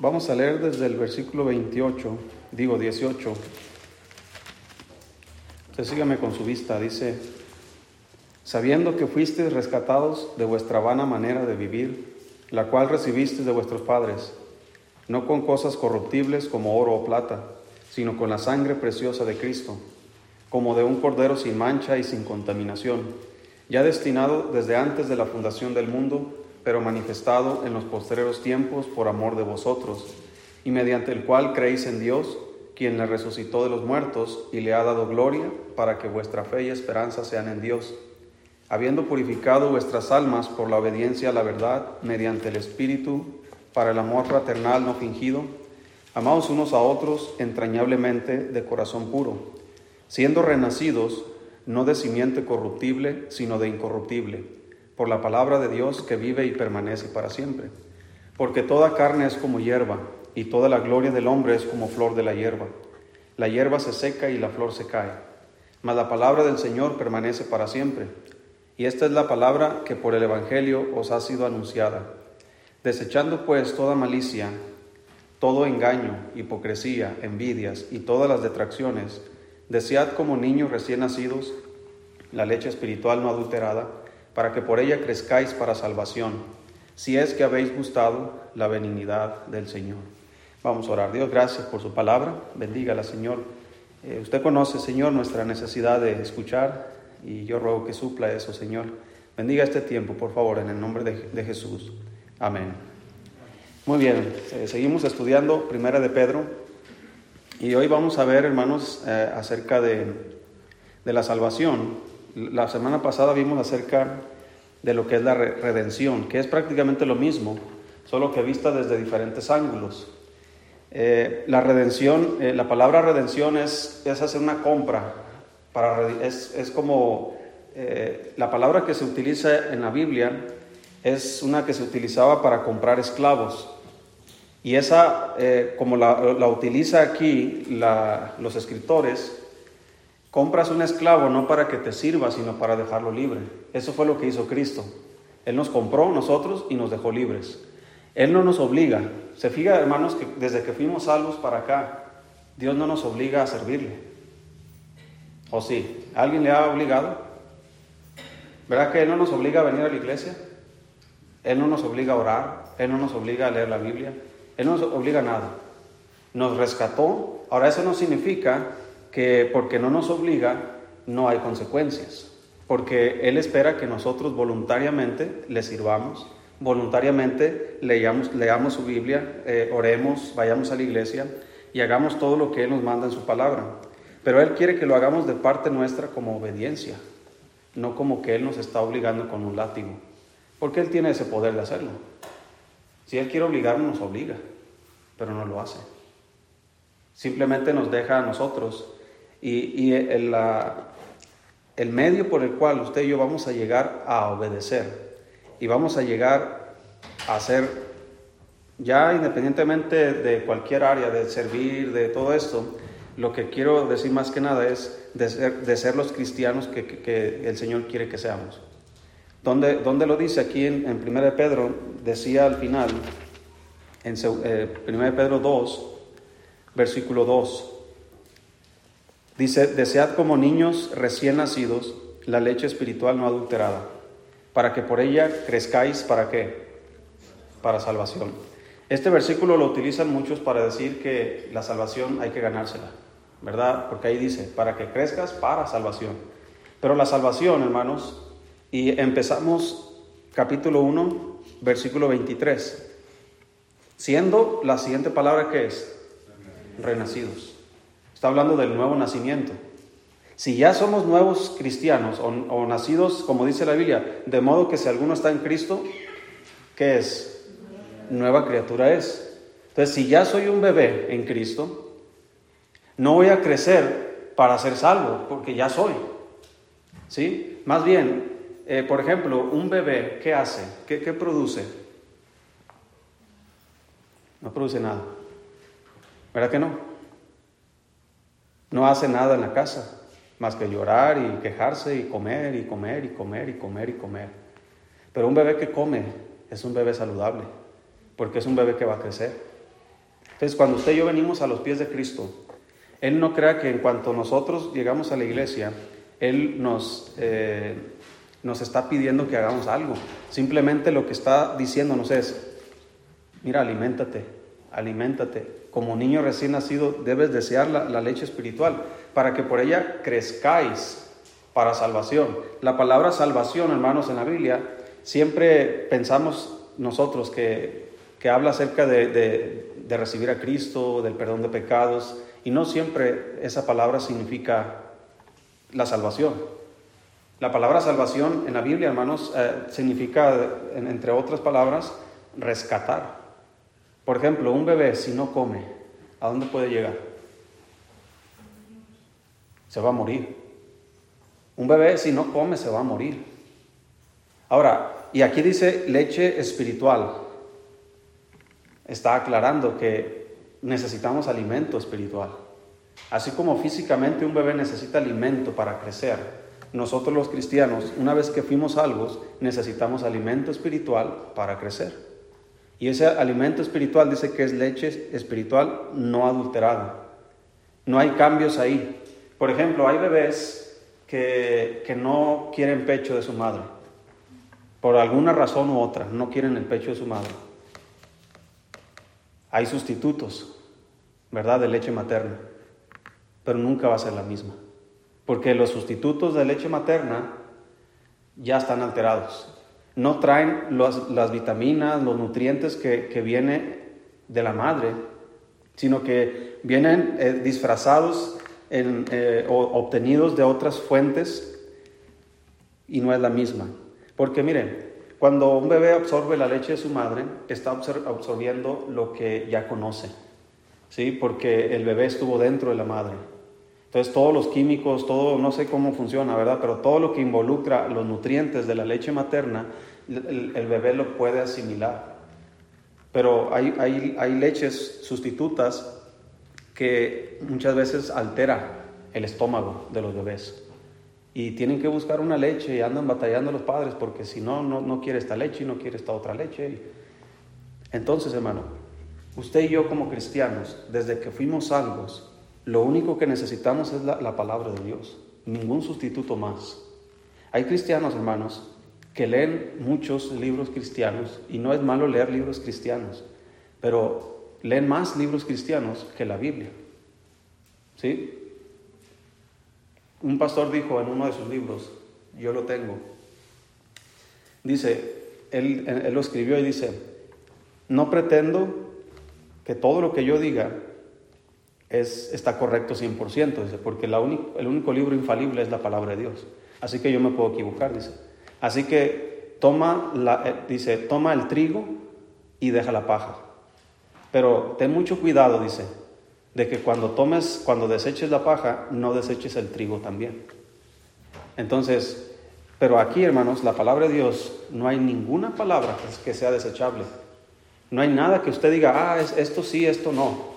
Vamos a leer desde el versículo 28, digo 18. Usted sígame con su vista, dice, sabiendo que fuisteis rescatados de vuestra vana manera de vivir, la cual recibisteis de vuestros padres, no con cosas corruptibles como oro o plata, sino con la sangre preciosa de Cristo, como de un cordero sin mancha y sin contaminación, ya destinado desde antes de la fundación del mundo, pero manifestado en los postreros tiempos por amor de vosotros, y mediante el cual creéis en Dios, quien le resucitó de los muertos y le ha dado gloria, para que vuestra fe y esperanza sean en Dios, habiendo purificado vuestras almas por la obediencia a la verdad, mediante el Espíritu, para el amor fraternal no fingido, amados unos a otros entrañablemente de corazón puro, siendo renacidos no de simiente corruptible, sino de incorruptible, por la palabra de Dios que vive y permanece para siempre. Porque toda carne es como hierba, y toda la gloria del hombre es como flor de la hierba. La hierba se seca y la flor se cae, mas la palabra del Señor permanece para siempre. Y esta es la palabra que por el Evangelio os ha sido anunciada. Desechando pues toda malicia, todo engaño, hipocresía, envidias y todas las detracciones, desead como niños recién nacidos la leche espiritual no adulterada, para que por ella crezcáis para salvación, si es que habéis gustado la benignidad del Señor. Vamos a orar. Dios, gracias por su palabra. Bendígala, Señor. Eh, usted conoce, Señor, nuestra necesidad de escuchar y yo ruego que supla eso, Señor. Bendiga este tiempo, por favor, en el nombre de, de Jesús. Amén. Muy bien, eh, seguimos estudiando Primera de Pedro y hoy vamos a ver, hermanos, eh, acerca de, de, la salvación. La semana pasada vimos acerca de lo que es la redención, que es prácticamente lo mismo, solo que vista desde diferentes ángulos. Eh, la redención, eh, la palabra redención es, es, hacer una compra, para, es, es como eh, la palabra que se utiliza en la Biblia es una que se utilizaba para comprar esclavos. Y esa, como la, la, utiliza aquí los escritores, compras un esclavo no para que te sirva, sino para dejarlo libre. Eso fue lo que hizo Cristo. Él nos compró nosotros y nos dejó libres. Él no nos obliga. Se fija, hermanos, que desde que fuimos salvos para acá, Dios no nos obliga a servirle. ¿O sí? ¿Alguien le ha obligado? ¿Verdad que Él no nos obliga a venir a la iglesia? Él no nos obliga a orar, Él no nos obliga a leer la Biblia, Él no nos obliga a nada. Nos rescató. Ahora eso no significa que porque no nos obliga no hay consecuencias, porque Él espera que nosotros voluntariamente le sirvamos voluntariamente leamos, leamos su Biblia, eh, oremos, vayamos a la iglesia y hagamos todo lo que Él nos manda en su palabra. Pero Él quiere que lo hagamos de parte nuestra como obediencia, no como que Él nos está obligando con un látigo, porque Él tiene ese poder de hacerlo. Si Él quiere obligarnos, nos obliga, pero no lo hace. Simplemente nos deja a nosotros y, y el, la, el medio por el cual usted y yo vamos a llegar a obedecer y vamos a llegar a ser, ya independientemente de cualquier área, de servir, de todo esto, lo que quiero decir más que nada es de ser, de ser los cristianos que, que, que, el Señor quiere que seamos. ¿Dónde, dónde lo dice? Aquí en, en 1 de Pedro, decía al final, en eh, 1 de Pedro 2, versículo 2, dice, desead como niños recién nacidos la leche espiritual no adulterada para que por ella crezcáis, ¿para qué? Para salvación. Este versículo lo utilizan muchos para decir que la salvación hay que ganársela, ¿verdad? Porque ahí dice, para que crezcas para salvación. Pero la salvación, hermanos, y empezamos capítulo 1, versículo 23, siendo la siguiente palabra que es renacidos. Está hablando del nuevo nacimiento. Si ya somos nuevos cristianos o, nacidos, como dice la Biblia, de modo que si alguno está en Cristo, ¿qué es? Nueva criatura es. Entonces, si ya soy un bebé en Cristo, no voy a crecer para ser salvo, porque ya soy. ¿Sí? Más bien, eh, por ejemplo, un bebé, ¿qué hace? ¿Qué, ¿Qué produce? No produce nada. ¿Verdad que no? No hace nada en la casa más que llorar y quejarse y comer y comer y comer y comer y comer. Pero un bebé que come es un bebé saludable, porque es un bebé que va a crecer. Entonces, cuando usted y yo venimos a los pies de Cristo, Él no crea que en cuanto nosotros llegamos a la iglesia, Él nos, eh, nos está pidiendo que hagamos algo. Simplemente lo que está diciéndonos es, mira, aliméntate, aliméntate. Como niño recién nacido debes desear la, leche espiritual para que por ella crezcáis para salvación. La palabra salvación, hermanos, en la Biblia, siempre pensamos nosotros que, que habla acerca de, de, de, recibir a Cristo, del perdón de pecados, y no siempre esa palabra significa la salvación. La palabra salvación en la Biblia, hermanos, eh, significa, entre otras palabras, rescatar. Por ejemplo, un bebé si no come, ¿a dónde puede llegar? Se va a morir. Un bebé si no come se va a morir. Ahora, y aquí dice leche espiritual. Está aclarando que necesitamos alimento espiritual. Así como físicamente un bebé necesita alimento para crecer, nosotros los cristianos, una vez que fuimos salvos, necesitamos alimento espiritual para crecer. Y ese alimento espiritual dice que es leche espiritual no adulterada. No hay cambios ahí. Por ejemplo, hay bebés que, que no quieren pecho de su madre. Por alguna razón u otra, no quieren el pecho de su madre. Hay sustitutos, ¿verdad?, de leche materna, pero nunca va a ser la misma. Porque los sustitutos de leche materna ya están alterados. No traen los, las vitaminas, los nutrientes que, que vienen de la madre, sino que vienen eh, disfrazados en, eh, o obtenidos de otras fuentes y no es la misma. Porque miren, cuando un bebé absorbe la leche de su madre, está absorbiendo lo que ya conoce, ¿sí? Porque el bebé estuvo dentro de la madre. Entonces todos los químicos, todo, no sé cómo funciona, ¿verdad? Pero todo lo que involucra los nutrientes de la leche materna, el, bebé lo puede asimilar. Pero hay, hay, hay leches sustitutas que muchas veces altera el estómago de los bebés. Y tienen que buscar una leche y andan batallando los padres porque si no, no, no quiere esta leche y no quiere esta otra leche. Entonces, hermano, usted y yo como cristianos, desde que fuimos salvos, lo único que necesitamos es la, la, palabra de Dios, ningún sustituto más. Hay cristianos, hermanos, que leen muchos libros cristianos y no es malo leer libros cristianos, pero leen más libros cristianos que la Biblia. ¿Sí? Un pastor dijo en uno de sus libros, yo lo tengo, dice, él lo escribió y dice, no pretendo que todo lo que yo diga es, está correcto 100%, dice, porque la único, el único libro infalible es la palabra de Dios. Así que yo me puedo equivocar, dice. Así que toma, la, eh, dice, toma el trigo y deja la paja. Pero ten mucho cuidado, dice, de que cuando tomes, cuando deseches la paja, no deseches el trigo también. Entonces, pero aquí, hermanos, la palabra de Dios, no hay ninguna palabra que sea desechable. No hay nada que usted diga, ah, esto sí, esto no.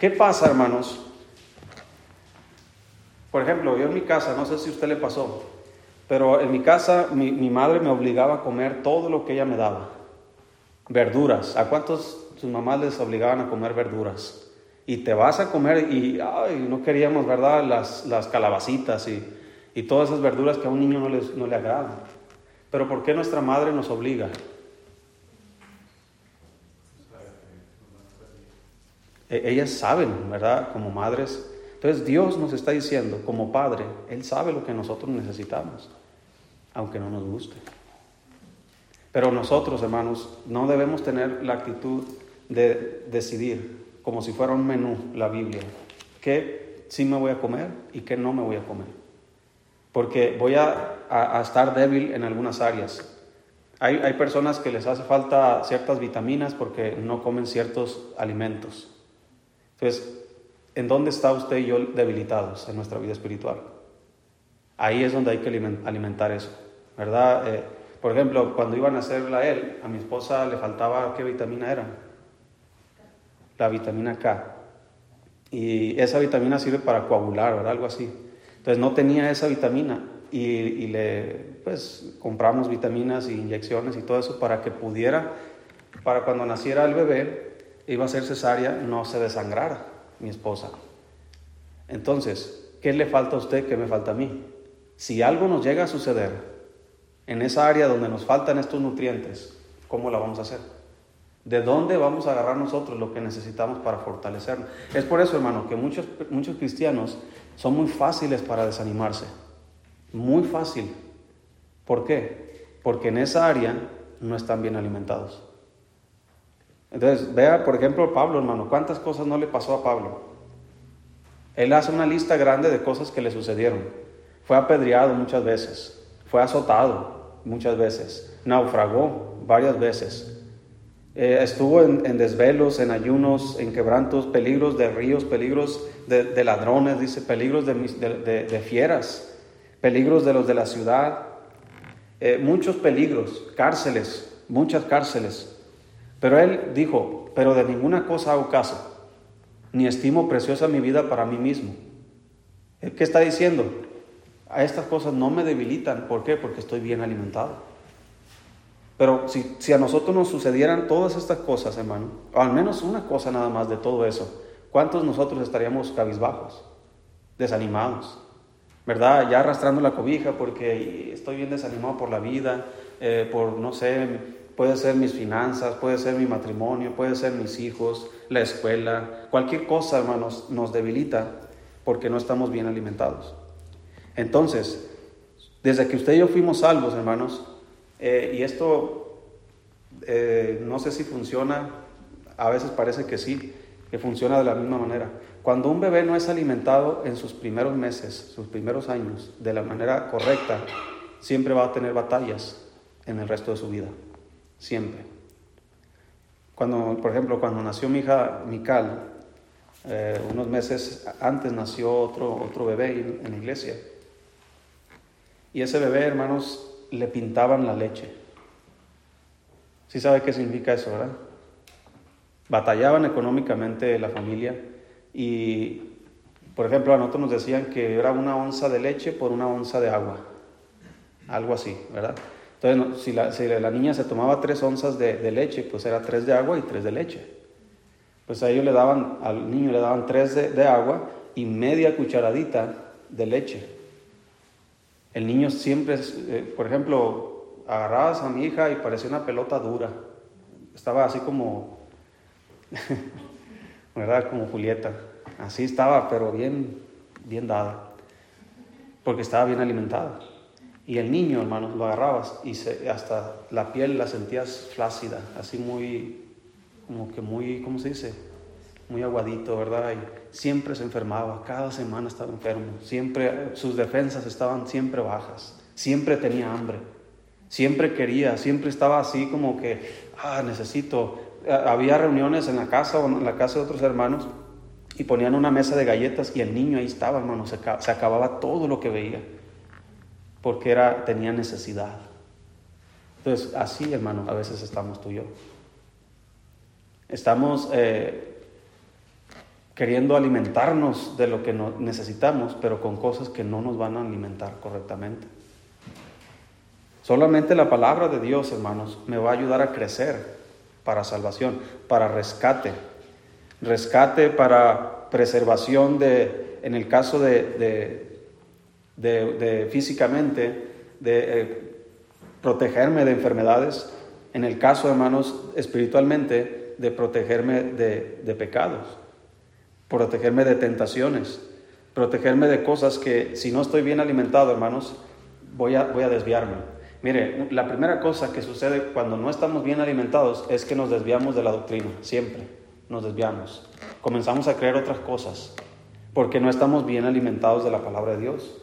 ¿Qué pasa, hermanos? Por ejemplo, yo en mi casa, no sé si a usted le pasó, pero en mi casa mi, madre me obligaba a comer todo lo que ella me daba. Verduras. ¿A cuántos sus mamás les obligaban a comer verduras? Y te vas a comer y no queríamos, ¿verdad? Las, calabacitas y, y, todas esas verduras que a un niño no, les, no le agradan. Pero ¿por qué nuestra madre nos obliga? Ellas saben, ¿verdad? Como madres. Entonces Dios nos está diciendo, como Padre, Él sabe lo que nosotros necesitamos, aunque no nos guste. Pero nosotros, hermanos, no debemos tener la actitud de decidir, como si fuera un menú, la Biblia, qué sí me voy a comer y qué no me voy a comer. Porque voy a, a, a estar débil en algunas áreas. Hay, hay personas que les hace falta ciertas vitaminas porque no comen ciertos alimentos. Entonces, ¿en dónde está usted y yo debilitados en nuestra vida espiritual? Ahí es donde hay que alimentar eso, ¿verdad? Eh, por ejemplo, cuando iban a hacerla él, a mi esposa le faltaba, ¿qué vitamina era? La vitamina K. Y esa vitamina sirve para coagular, ¿verdad? Algo así. Entonces no tenía esa vitamina y, y le, pues, compramos vitaminas e inyecciones y todo eso para que pudiera, para cuando naciera el bebé, iba a ser cesárea, no se desangrara mi esposa. Entonces, ¿qué le falta a usted que me falta a mí? Si algo nos llega a suceder en esa área donde nos faltan estos nutrientes, ¿cómo la vamos a hacer? ¿De dónde vamos a agarrar nosotros lo que necesitamos para fortalecernos? Es por eso, hermano, que muchos, muchos cristianos son muy fáciles para desanimarse. Muy fácil. ¿Por qué? Porque en esa área no están bien alimentados. Entonces, vea, por ejemplo, Pablo, hermano, ¿cuántas cosas no le pasó a Pablo? Él hace una lista grande de cosas que le sucedieron. Fue apedreado muchas veces, fue azotado muchas veces, naufragó varias veces, eh, estuvo en, desvelos, en ayunos, en quebrantos, peligros de ríos, peligros de, ladrones, dice, peligros de, fieras, peligros de los de la ciudad, eh, muchos peligros, cárceles, muchas cárceles. Pero él dijo, pero de ninguna cosa hago caso, ni estimo preciosa mi vida para mí mismo. ¿Qué está diciendo? A estas cosas no me debilitan. ¿Por qué? Porque estoy bien alimentado. Pero si, a nosotros nos sucedieran todas estas cosas, hermano, o al menos una cosa nada más de todo eso, ¿cuántos nosotros estaríamos cabizbajos, desanimados? ¿Verdad? Ya arrastrando la cobija porque estoy bien desanimado por la vida, eh, por, no sé, puede ser mis finanzas, puede ser mi matrimonio, puede ser mis hijos, la escuela, cualquier cosa, hermanos, nos debilita porque no estamos bien alimentados. Entonces, desde que usted y yo fuimos salvos, hermanos, eh, y esto eh, no sé si funciona, a veces parece que sí, que funciona de la misma manera. Cuando un bebé no es alimentado en sus primeros meses, sus primeros años, de la manera correcta, siempre va a tener batallas en el resto de su vida, siempre. Cuando, por ejemplo, cuando nació mi hija Mical, eh, unos meses antes nació otro, otro bebé en la iglesia. Y ese bebé, hermanos, le pintaban la leche. ¿Sí sabe qué significa eso, verdad? Batallaban económicamente la familia y, por ejemplo, a nosotros nos decían que era una onza de leche por una onza de agua. Algo así, ¿verdad? Entonces, si la, niña se tomaba tres onzas de, leche, pues era tres de agua y tres de leche. Pues a ellos le daban, al niño le daban tres de, de agua y media cucharadita de leche. El niño siempre, eh, por ejemplo, agarrabas a mi hija y parecía una pelota dura. Estaba así como, ¿verdad? Como Julieta. Así estaba, pero bien, bien dada. Porque estaba bien alimentada. Y el niño, hermanos, lo agarrabas y hasta la piel la sentías flácida, así muy, como que muy, ¿cómo se dice? Muy aguadito, ¿verdad? siempre se enfermaba, cada semana estaba enfermo, siempre sus defensas estaban siempre bajas, siempre tenía hambre, siempre quería, siempre estaba así como que, ah, necesito. Había reuniones en la casa o en la casa de otros hermanos y ponían una mesa de galletas y el niño ahí estaba, hermano, se, se acababa todo lo que veía, porque era, tenía necesidad. Entonces, así, hermano, a veces estamos tú y yo. Estamos eh, queriendo alimentarnos de lo que necesitamos, pero con cosas que no nos van a alimentar correctamente. Solamente la palabra de Dios, hermanos, me va a ayudar a crecer para salvación, para rescate. Rescate para preservación de, en el caso de, de, físicamente, de eh, protegerme de enfermedades. En el caso, hermanos, espiritualmente, de protegerme de pecados protegerme de tentaciones, protegerme de cosas que si no estoy bien alimentado, hermanos, voy a, voy a desviarme. Mire, la primera cosa que sucede cuando no estamos bien alimentados es que nos desviamos de la doctrina, siempre nos desviamos. Comenzamos a creer otras cosas porque no estamos bien alimentados de la palabra de Dios.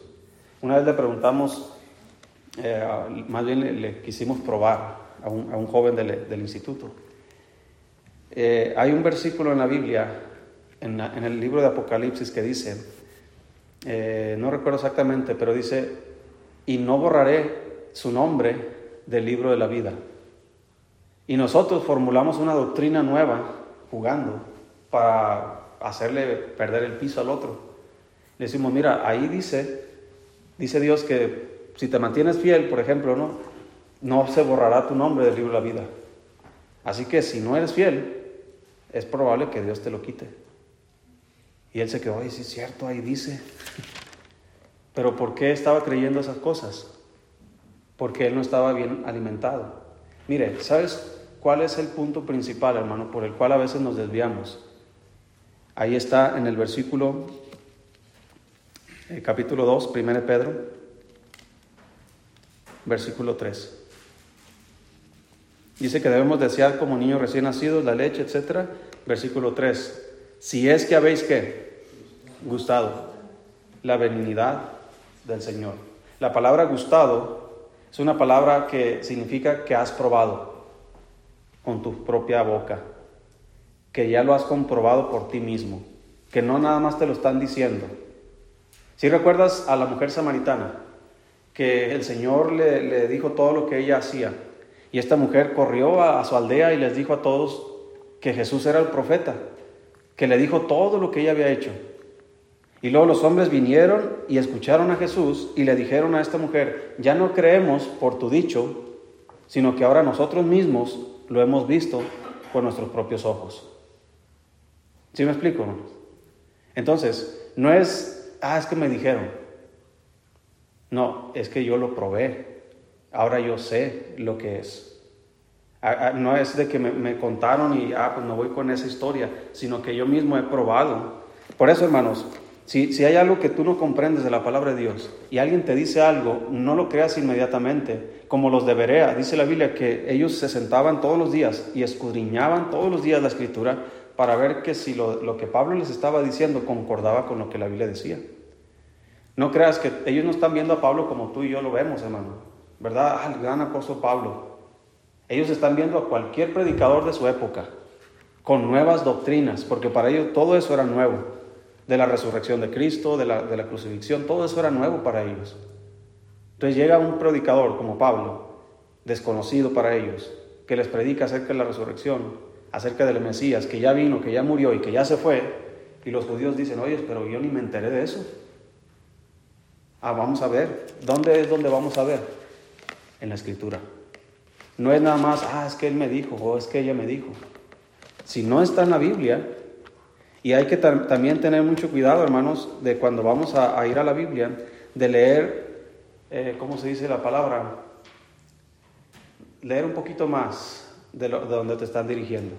Una vez le preguntamos, eh, más bien le, quisimos probar a un, joven del, instituto. Eh, hay un versículo en la Biblia en, el libro de Apocalipsis que dice, eh, no recuerdo exactamente, pero dice, y no borraré su nombre del libro de la vida. Y nosotros formulamos una doctrina nueva jugando para hacerle perder el piso al otro. Le decimos, mira, ahí dice, dice Dios que si te mantienes fiel, por ejemplo, no, no se borrará tu nombre del libro de la vida. Así que si no eres fiel, es probable que Dios te lo quite. Y él se quedó, ay, sí es cierto, ahí dice. Pero ¿por qué estaba creyendo esas cosas? Porque él no estaba bien alimentado. Mire, ¿sabes cuál es el punto principal, hermano, por el cual a veces nos desviamos? Ahí está en el versículo, eh, capítulo 2, 1 Pedro, versículo 3. Dice que debemos desear como niños recién nacidos la leche, etc. Versículo 3. Si es que habéis que gustado la benignidad del Señor. La palabra gustado es una palabra que significa que has probado con tu propia boca, que ya lo has comprobado por ti mismo, que no nada más te lo están diciendo. Si recuerdas a la mujer samaritana, que el Señor le, dijo todo lo que ella hacía, y esta mujer corrió a, su aldea y les dijo a todos que Jesús era el profeta, que le dijo todo lo que ella había hecho. Y luego los hombres vinieron y escucharon a Jesús y le dijeron a esta mujer, ya no creemos por tu dicho, sino que ahora nosotros mismos lo hemos visto con nuestros propios ojos. ¿Sí me explico? Entonces, no es, ah, es que me dijeron. No, es que yo lo probé. Ahora yo sé lo que es. No es de que me, contaron y, ah, pues me voy con esa historia, sino que yo mismo he probado. Por eso, hermanos, si, si, hay algo que tú no comprendes de la palabra de Dios y alguien te dice algo, no lo creas inmediatamente, como los de Berea. Dice la Biblia que ellos se sentaban todos los días y escudriñaban todos los días la escritura para ver que si lo, lo que Pablo les estaba diciendo concordaba con lo que la Biblia decía. No creas que ellos no están viendo a Pablo como tú y yo lo vemos, hermano. ¿verdad? Al gran apóstol Pablo. Ellos están viendo a cualquier predicador de su época con nuevas doctrinas, porque para ellos todo eso era nuevo. De la resurrección de Cristo, de la, de la crucifixión, todo eso era nuevo para ellos. Entonces llega un predicador como Pablo, desconocido para ellos, que les predica acerca de la resurrección, acerca del Mesías, que ya vino, que ya murió y que ya se fue. Y los judíos dicen, oye, pero yo ni me enteré de eso. Ah, vamos a ver. ¿Dónde es donde vamos a ver? en la escritura. No es nada más, ah, es que él me dijo o es que ella me dijo. Si no está en la Biblia, y hay que también tener mucho cuidado, hermanos, de cuando vamos a, ir a la Biblia, de leer, eh, ¿cómo se dice la palabra? Leer un poquito más de, de donde te están dirigiendo.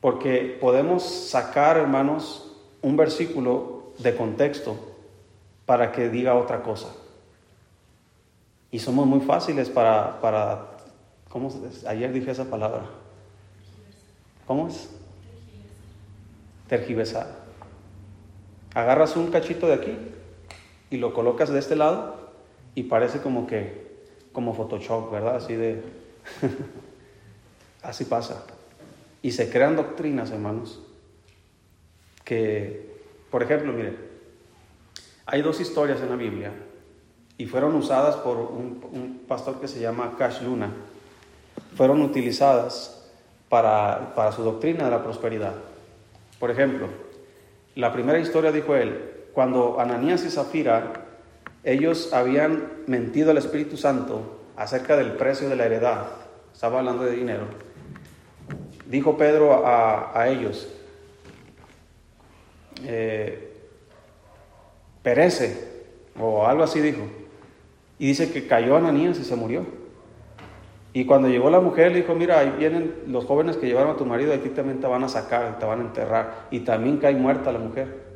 Porque podemos sacar, hermanos, un versículo de contexto para que diga otra cosa. Y somos muy fáciles para, para ¿cómo se Ayer dije esa palabra. ¿Cómo es? Tergiversar. Agarras un cachito de aquí y lo colocas de este lado y parece como que, como Photoshop, ¿verdad? Así de, así pasa. Y se crean doctrinas, hermanos, que, por ejemplo, mire, hay dos historias en la Biblia y fueron usadas por un, pastor que se llama Cash Luna. Fueron utilizadas para, para su doctrina de la prosperidad. Por ejemplo, la primera historia dijo él, cuando Ananías y Zafira, ellos habían mentido al Espíritu Santo acerca del precio de la heredad, estaba hablando de dinero, dijo Pedro a, a ellos, eh, perece, o algo así dijo, y dice que cayó Ananías y se murió. Y cuando llegó la mujer, le dijo, mira, ahí vienen los jóvenes que llevaron a tu marido, aquí también te van a sacar, te van a enterrar. Y también cae muerta la mujer.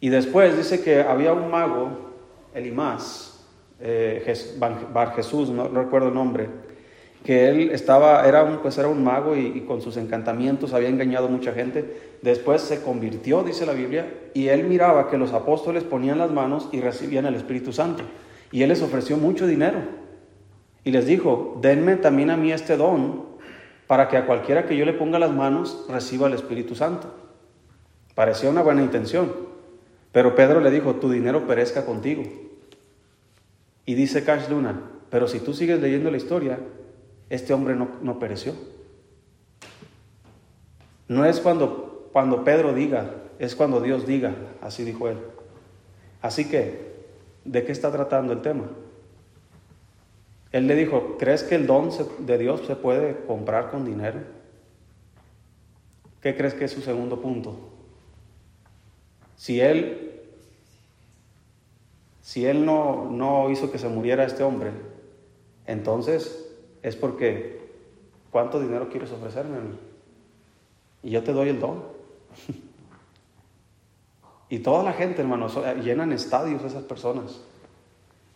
Y después dice que había un mago, Elimás, eh, Bar Jesús, no, recuerdo el nombre, que él estaba, era un, pues era un mago y, y, con sus encantamientos había engañado a mucha gente. Después se convirtió, dice la Biblia, y él miraba que los apóstoles ponían las manos y recibían el Espíritu Santo. Y él les ofreció mucho dinero. Y les dijo, denme también a mí este don para que a cualquiera que yo le ponga las manos reciba el Espíritu Santo. Parecía una buena intención. Pero Pedro le dijo, tu dinero perezca contigo. Y dice Cash Luna, pero si tú sigues leyendo la historia, este hombre no, no pereció. No es cuando cuando Pedro diga, es cuando Dios diga, así dijo él. Así que, ¿de qué está tratando el tema? Él le dijo, ¿crees que el don de Dios se puede comprar con dinero? ¿Qué crees que es su segundo punto? Si él, si él no, no hizo que se muriera este hombre, entonces es porque, ¿cuánto dinero quieres ofrecerme a mí? Y yo te doy el don. y toda la gente, hermanos, llenan estadios esas personas.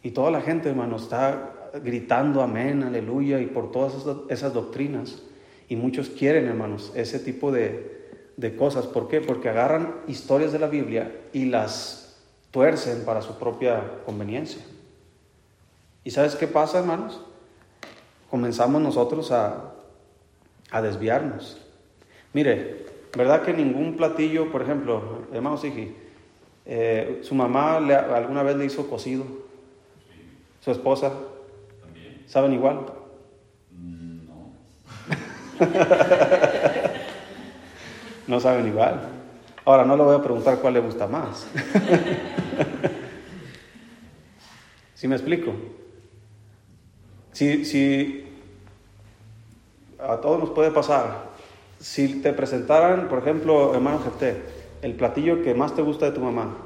Y toda la gente, hermanos, está gritando amén, aleluya, y por todas esas, doctrinas. Y muchos quieren, hermanos, ese tipo de, de cosas. ¿Por qué? Porque agarran historias de la Biblia y las tuercen para su propia conveniencia. ¿Y sabes qué pasa, hermanos? Comenzamos nosotros a, a desviarnos. Mire, ¿verdad que ningún platillo, por ejemplo, hermano Sigi, eh, su mamá alguna vez le hizo cocido? ¿Su esposa? ¿También? ¿Saben igual? No. no saben igual. Ahora no le voy a preguntar cuál le gusta más. ¿Sí me explico? Si, si a todos nos puede pasar, si te presentaran, por ejemplo, hermano Jefté, el platillo que más te gusta de tu mamá,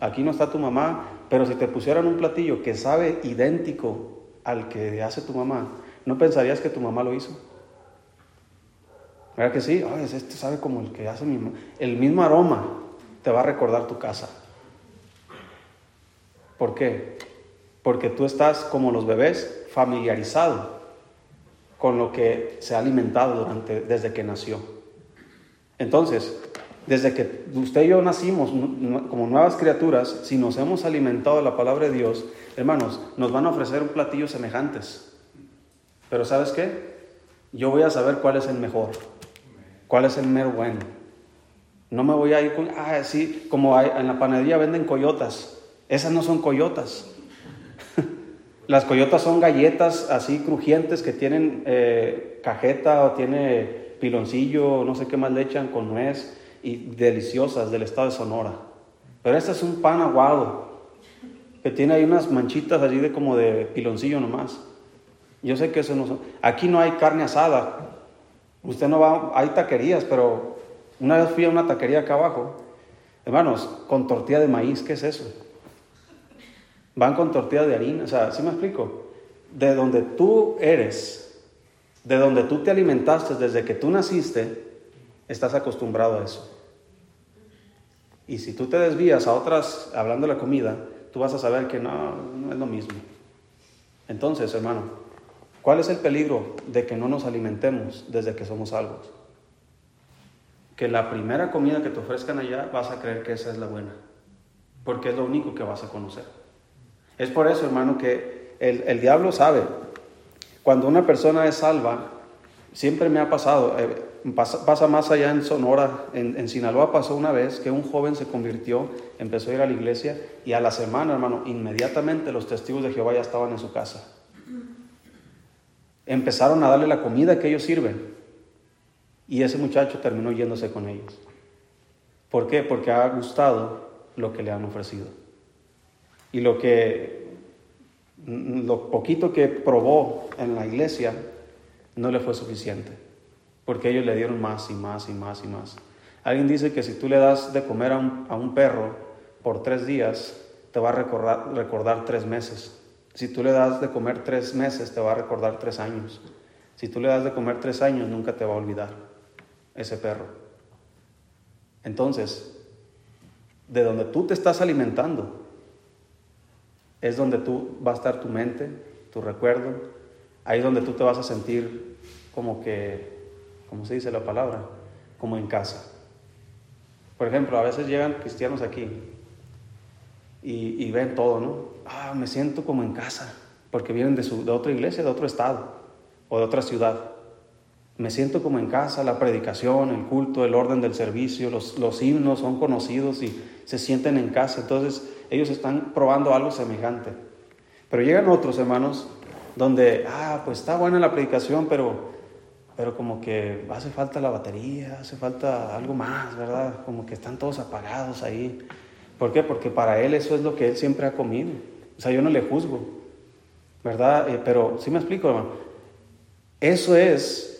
aquí no está tu mamá, pero si te pusieran un platillo que sabe idéntico al que hace tu mamá, ¿no pensarías que tu mamá lo hizo? ¿Verdad que sí? Este sabe como el que hace mi mamá. El mismo aroma te va a recordar tu casa. ¿Por qué? Porque tú estás como los bebés familiarizado con lo que se ha alimentado durante, desde que nació. Entonces, desde que usted y yo nacimos como nuevas criaturas, si nos hemos alimentado de la palabra de Dios, hermanos, nos van a ofrecer un platillo semejantes. Pero ¿sabes qué? Yo voy a saber cuál es el mejor, cuál es el mero bueno. No me voy a ir con, ah, sí, como en la panadería venden coyotas. Esas no son coyotas. Las coyotas son galletas así crujientes que tienen eh, cajeta o tiene piloncillo, no sé qué más le echan con nuez y deliciosas del estado de Sonora. Pero este es un pan aguado que tiene ahí unas manchitas allí de como de piloncillo nomás. Yo sé que eso no son. Aquí no hay carne asada. Usted no va, hay taquerías, pero una vez fui a una taquería acá abajo, hermanos, con tortilla de maíz, ¿qué es eso? Van con tortilla de harina, o sea, ¿sí me explico? De donde tú eres, de donde tú te alimentaste desde que tú naciste, estás acostumbrado a eso. Y si tú te desvías a otras, hablando de la comida, tú vas a saber que no, no es lo mismo. Entonces, hermano, ¿cuál es el peligro de que no nos alimentemos desde que somos salvos? Que la primera comida que te ofrezcan allá vas a creer que esa es la buena, porque es lo único que vas a conocer. Es por eso, hermano, que el, el diablo sabe, cuando una persona es salva, siempre me ha pasado, eh, Pasa, más allá en Sonora, en, Sinaloa pasó una vez que un joven se convirtió, empezó a ir a la iglesia y a la semana, hermano, inmediatamente los testigos de Jehová ya estaban en su casa. Empezaron a darle la comida que ellos sirven y ese muchacho terminó yéndose con ellos. ¿Por qué? Porque ha gustado lo que le han ofrecido. Y lo que, lo poquito que probó en la iglesia no le fue suficiente porque ellos le dieron más y más y más y más. Alguien dice que si tú le das de comer a un, perro por tres días, te va a recordar, recordar tres meses. Si tú le das de comer tres meses, te va a recordar tres años. Si tú le das de comer tres años, nunca te va a olvidar ese perro. Entonces, de donde tú te estás alimentando, es donde tú va a estar tu mente, tu recuerdo, ahí donde tú te vas a sentir como que como se dice la palabra, como en casa. Por ejemplo, a veces llegan cristianos aquí y, ven todo, ¿no? Ah, me siento como en casa, porque vienen de, su, de otra iglesia, de otro estado o de otra ciudad. Me siento como en casa, la predicación, el culto, el orden del servicio, los, los himnos son conocidos y se sienten en casa. Entonces ellos están probando algo semejante. Pero llegan otros hermanos donde, ah, pues está buena la predicación, pero pero como que hace falta la batería, hace falta algo más, ¿verdad? Como que están todos apagados ahí. ¿Por qué? Porque para él eso es lo que él siempre ha comido. O sea, yo no le juzgo, ¿verdad? Eh, pero sí me explico, hermano. Eso es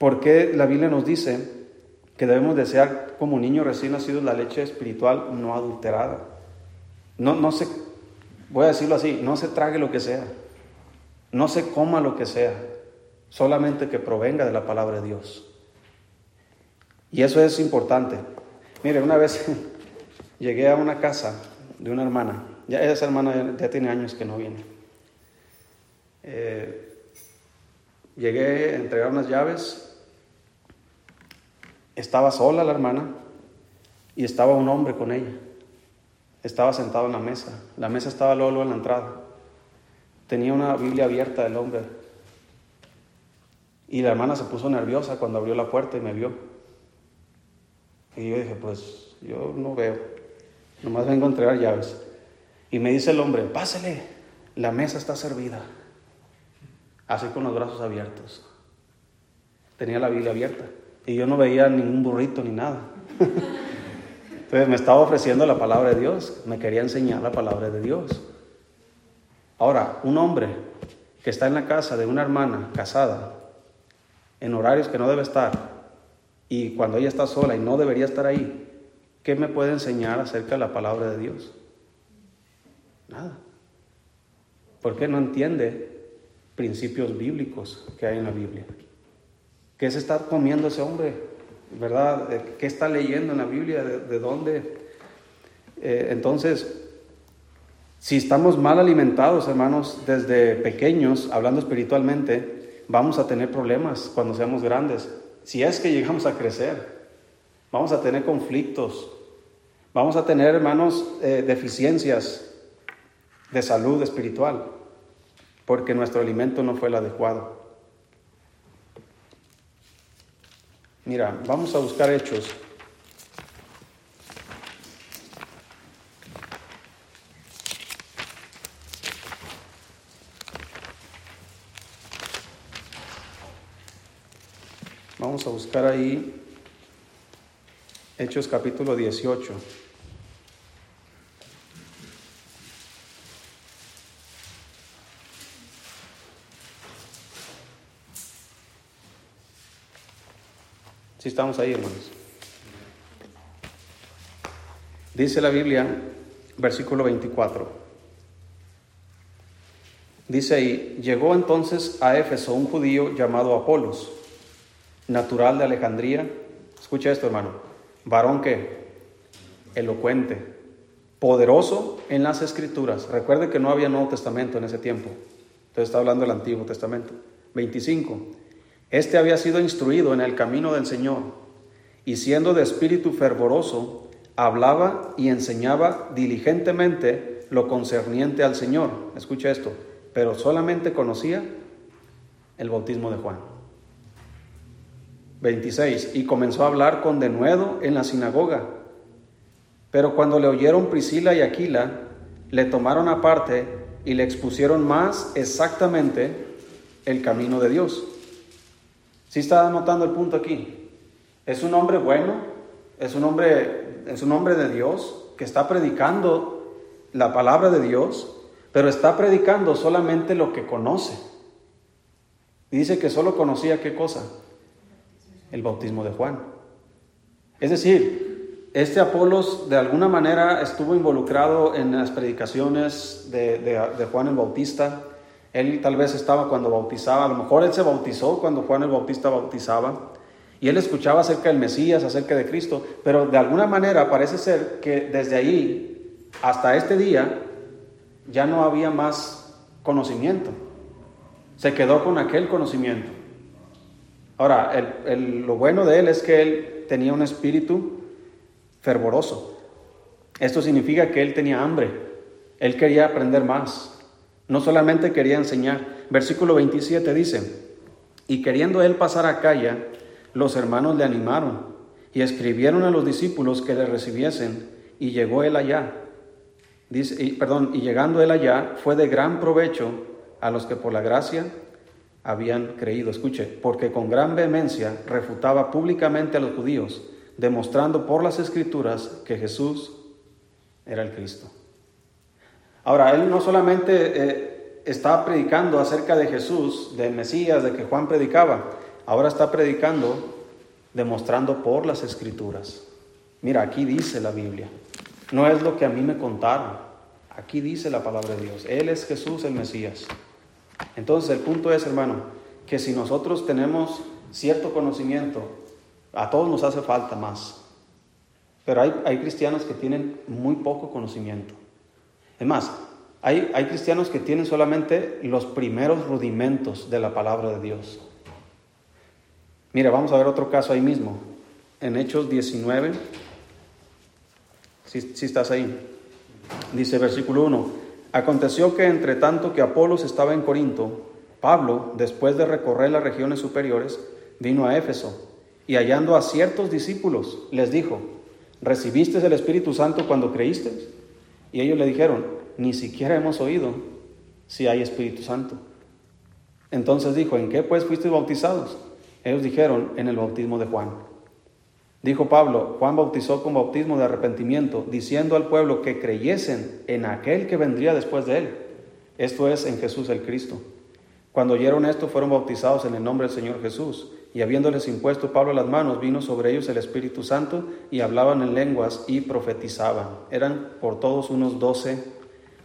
porque la Biblia nos dice que debemos desear como niños recién nacidos la leche espiritual no adulterada. No, no se, voy a decirlo así, no se trague lo que sea, no se coma lo que sea, solamente que provenga de la palabra de Dios. Y eso es importante. Mire, una vez llegué a una casa de una hermana, ya esa hermana ya, tiene años que no viene. Eh, llegué a entregar unas llaves, estaba sola la hermana y estaba un hombre con ella. Estaba sentado en la mesa, la mesa estaba luego en la entrada. Tenía una Biblia abierta el hombre. Y la hermana se puso nerviosa cuando abrió la puerta y me vio. Y yo dije, pues yo no veo, nomás vengo a entregar llaves. Y me dice el hombre, pásele, la mesa está servida. Así con los brazos abiertos. Tenía la Biblia abierta. Y yo no veía ningún burrito ni nada. Entonces me estaba ofreciendo la palabra de Dios, me quería enseñar la palabra de Dios. Ahora, un hombre que está en la casa de una hermana casada, en horarios que no debe estar, y cuando ella está sola y no debería estar ahí, ¿qué me puede enseñar acerca de la palabra de Dios? Nada. ¿Por qué no entiende principios bíblicos que hay en la Biblia? ¿Qué se está comiendo ese hombre? ¿Verdad? ¿Qué está leyendo en la Biblia? ¿De, dónde? Eh, entonces, si estamos mal alimentados, hermanos, desde pequeños, hablando espiritualmente, vamos a tener problemas cuando seamos grandes si es que llegamos a crecer, vamos a tener conflictos, vamos a tener, hermanos, eh, deficiencias de salud espiritual, porque nuestro alimento no fue el adecuado. Mira, vamos a buscar hechos. Vamos a buscar ahí Hechos capítulo 18. Si estamos ahí, hermanos. Dice la Biblia, versículo 24. Dice ahí, llegó entonces a Éfeso un judío llamado Apolos natural de Alejandría. Escucha esto, hermano. Varón que elocuente, poderoso en las escrituras. Recuerde que no había Nuevo Testamento en ese tiempo. Entonces está hablando del Antiguo Testamento. 25. Este había sido instruido en el camino del Señor y siendo de espíritu fervoroso, hablaba y enseñaba diligentemente lo concerniente al Señor. Escucha esto. Pero solamente conocía el bautismo de Juan. 26. Y comenzó a hablar con denuedo en la sinagoga. Pero cuando le oyeron Priscila y Aquila, le tomaron aparte y le expusieron más exactamente el camino de Dios. ¿Sí está anotando el punto aquí? Es un hombre bueno, es un hombre, es un hombre de Dios que está predicando la palabra de Dios, pero está predicando solamente lo que conoce. Dice que solo conocía qué cosa? el bautismo de Juan. Es decir, este Apolos de alguna manera estuvo involucrado en las predicaciones de, Juan el Bautista. Él tal vez estaba cuando bautizaba, a lo mejor él se bautizó cuando Juan el Bautista bautizaba. Y él escuchaba acerca del Mesías, acerca de Cristo, pero de alguna manera parece ser que desde ahí hasta este día ya no había más conocimiento. Se quedó con aquel conocimiento. Ahora, lo bueno de él es que él tenía un espíritu fervoroso. Esto significa que él tenía hambre. Él quería aprender más. No solamente quería enseñar. Versículo 27 dice, y queriendo él pasar a Calla, los hermanos le animaron y escribieron a los discípulos que le recibiesen y llegó él allá. Dice, perdón, y llegando él allá fue de gran provecho a los que por la gracia habían creído. Escuche, porque con gran vehemencia refutaba públicamente a los judíos, demostrando por las escrituras que Jesús era el Cristo. Ahora, él no solamente eh, estaba predicando acerca de Jesús, del Mesías, de que Juan predicaba, ahora está predicando demostrando por las escrituras. Mira, aquí dice la Biblia. No es lo que a mí me contaron. Aquí dice la palabra de Dios. Él es Jesús el Mesías. Entonces el punto es, hermano, que si nosotros tenemos cierto conocimiento, a todos nos hace falta más. Pero hay, hay cristianos que tienen muy poco conocimiento. Es hay, hay cristianos que tienen solamente los primeros rudimentos de la palabra de Dios. Mira, vamos a ver otro caso ahí mismo. En Hechos 19, si, si estás ahí, dice versículo 1, aconteció que entre tanto que Apolos estaba en Corinto, Pablo, después de recorrer las regiones superiores, vino a Éfeso y hallando a ciertos discípulos, les dijo, ¿recibiste el Espíritu Santo cuando creíste? Y ellos le dijeron, ni siquiera hemos oído si hay Espíritu Santo. Entonces dijo, ¿en qué pues fuisteis bautizados? Ellos dijeron, en el bautismo de Juan. Dijo Pablo, Juan bautizó con bautismo de arrepentimiento, diciendo al pueblo que creyesen en aquel que vendría después de él, esto es, en Jesús el Cristo. Cuando oyeron esto, fueron bautizados en el nombre del Señor Jesús. Y habiéndoles impuesto Pablo las manos, vino sobre ellos el Espíritu Santo y hablaban en lenguas y profetizaban. Eran por todos unos doce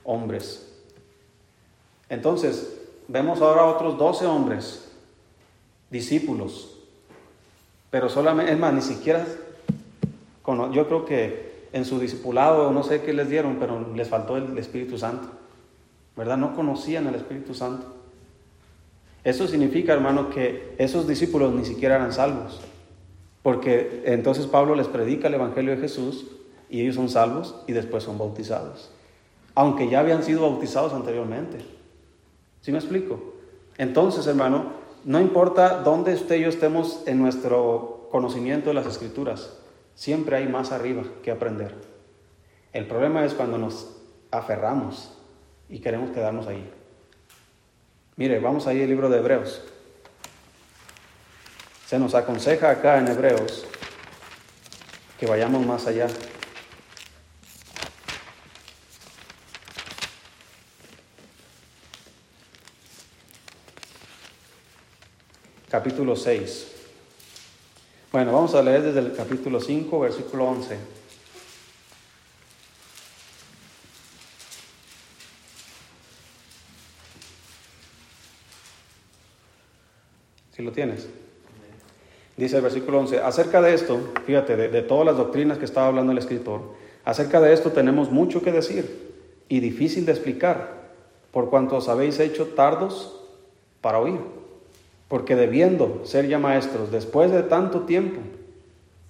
hombres. Entonces, vemos ahora otros doce hombres, discípulos, pero solamente, es más, ni siquiera, yo creo que en su discipulado, no sé qué les dieron, pero les faltó el Espíritu Santo, ¿verdad? No conocían el Espíritu Santo. Eso significa, hermano, que esos discípulos ni siquiera eran salvos. Porque entonces Pablo les predica el Evangelio de Jesús y ellos son salvos y después son bautizados. Aunque ya habían sido bautizados anteriormente. ¿Sí me explico? Entonces, hermano, no importa dónde usted y yo estemos en nuestro conocimiento de las escrituras, siempre hay más arriba que aprender. El problema es cuando nos aferramos y queremos quedarnos ahí. Mire, vamos ahí al libro de Hebreos. Se nos aconseja acá en Hebreos que vayamos más allá. Capítulo 6. Bueno, vamos a leer desde el capítulo 5, versículo 11. Si lo tienes. Dice el versículo 11, acerca de esto, fíjate, de, todas las doctrinas que estaba hablando el escritor, acerca de esto tenemos mucho que decir y difícil de explicar, por cuanto os habéis hecho tardos para oír, porque debiendo ser ya maestros después de tanto tiempo,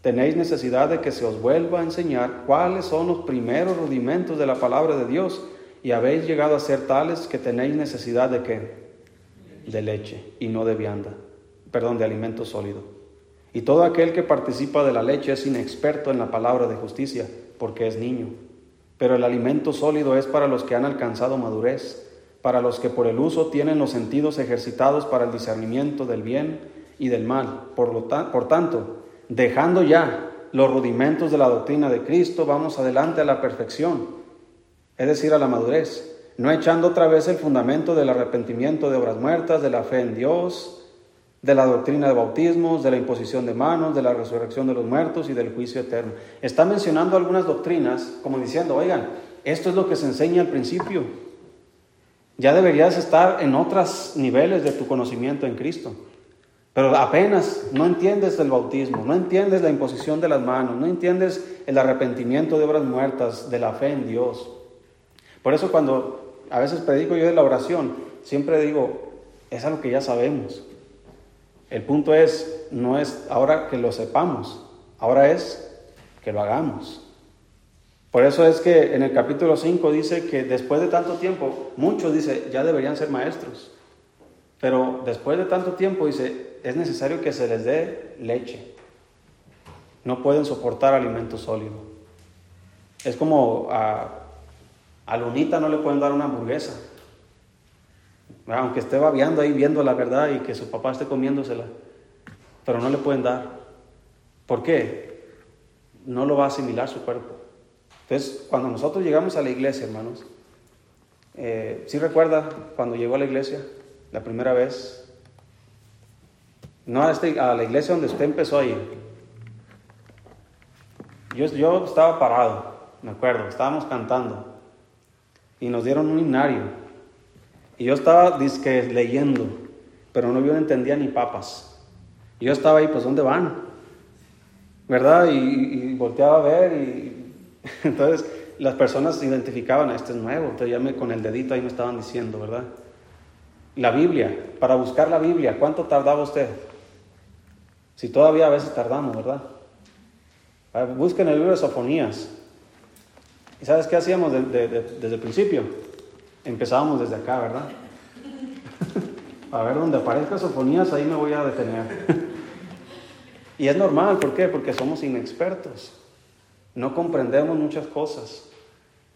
tenéis necesidad de que se os vuelva a enseñar cuáles son los primeros rudimentos de la palabra de Dios y habéis llegado a ser tales que tenéis necesidad de qué? De leche y no de vianda perdón, de alimento sólido. Y todo aquel que participa de la leche es inexperto en la palabra de justicia, porque es niño. Pero el alimento sólido es para los que han alcanzado madurez, para los que por el uso tienen los sentidos ejercitados para el discernimiento del bien y del mal. Por, lo por tanto, dejando ya los rudimentos de la doctrina de Cristo, vamos adelante a la perfección, es decir, a la madurez, no echando otra vez el fundamento del arrepentimiento de obras muertas, de la fe en Dios, de la doctrina de bautismos, de la imposición de manos, de la resurrección de los muertos y del juicio eterno. Está mencionando algunas doctrinas como diciendo, oigan, esto es lo que se enseña al principio. Ya deberías estar en otros niveles de tu conocimiento en Cristo. Pero apenas no entiendes el bautismo, no entiendes la imposición de las manos, no entiendes el arrepentimiento de obras muertas, de la fe en Dios. Por eso cuando a veces predico yo de la oración, siempre digo, es algo que ya sabemos. El punto es, no es ahora que lo sepamos, ahora es que lo hagamos. Por eso es que en el capítulo 5 dice que después de tanto tiempo, muchos dice, ya deberían ser maestros. Pero después de tanto tiempo dice, es necesario que se les dé leche. No pueden soportar alimento sólido. Es como a, a Lunita no le pueden dar una hamburguesa aunque esté babeando ahí viendo la verdad y que su papá esté comiéndosela, pero no le pueden dar. ¿Por qué? No lo va a asimilar su cuerpo. Entonces, cuando nosotros llegamos a la iglesia, hermanos, eh, ¿sí recuerda cuando llegó a la iglesia la primera vez? No a, este, a la iglesia donde usted empezó a ir, Yo, yo estaba parado, me acuerdo, estábamos cantando y nos dieron un himnario. Y yo estaba disque leyendo, pero no entendía ni papas. Y yo estaba ahí, pues, ¿dónde van? ¿Verdad? Y, volteaba a ver y entonces las personas identificaban, este es nuevo, entonces ya me, con el dedito ahí me estaban diciendo, ¿verdad? La Biblia, para buscar la Biblia, ¿cuánto tardaba usted? Si todavía a veces tardamos, ¿verdad? Busquen el libro de Sofonías. ¿Y sabes qué hacíamos desde el principio? Empezábamos desde acá, ¿verdad? a ver, donde aparezca Sofonías, ahí me voy a detener. y es normal, ¿por qué? Porque somos inexpertos. No comprendemos muchas cosas.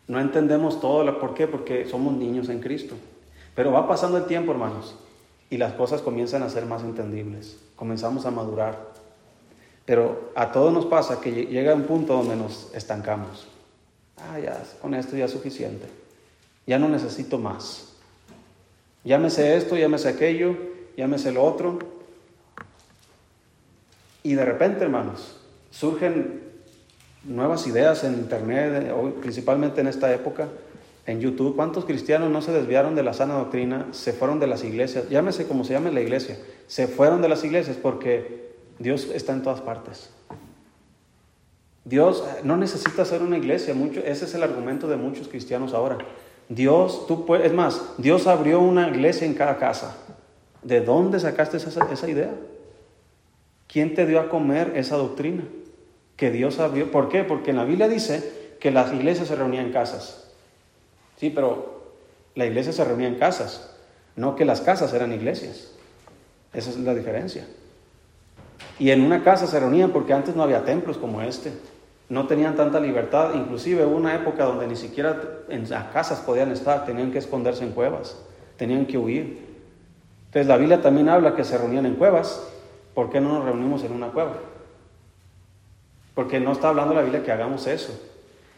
No entendemos todo. ¿Por qué? Porque somos niños en Cristo. Pero va pasando el tiempo, hermanos, y las cosas comienzan a ser más entendibles. Comenzamos a madurar. Pero a todos nos pasa que llega un punto donde nos estancamos. Ah, ya, con esto ya es suficiente. Ya no necesito más. Sé esto, sé aquello, sé lo otro. Y de repente, hermanos, surgen nuevas ideas en Internet, principalmente en esta época, en YouTube. ¿Cuántos cristianos no se desviaron de la sana doctrina, se fueron de las iglesias? Llámese como se llame la iglesia. Se fueron de las iglesias porque Dios está en todas partes. Dios no necesita ser una iglesia, mucho, ese es el argumento de muchos cristianos ahora. Dios, tú puedes, es más, Dios abrió una iglesia en cada casa. ¿De dónde sacaste esa, esa idea? ¿Quién te dio a comer esa doctrina? Que Dios abrió. ¿Por qué? Porque en la Biblia dice que las iglesias se reunían en casas. Sí, pero la iglesia se reunía en casas, no que las casas eran iglesias. Esa es la diferencia. Y en una casa se reunían porque antes no había templos como este no tenían tanta libertad, inclusive hubo una época donde ni siquiera en las casas podían estar, tenían que esconderse en cuevas, tenían que huir. Entonces la Biblia también habla que se reunían en cuevas, ¿por qué no nos reunimos en una cueva? Porque no está hablando la Biblia que hagamos eso.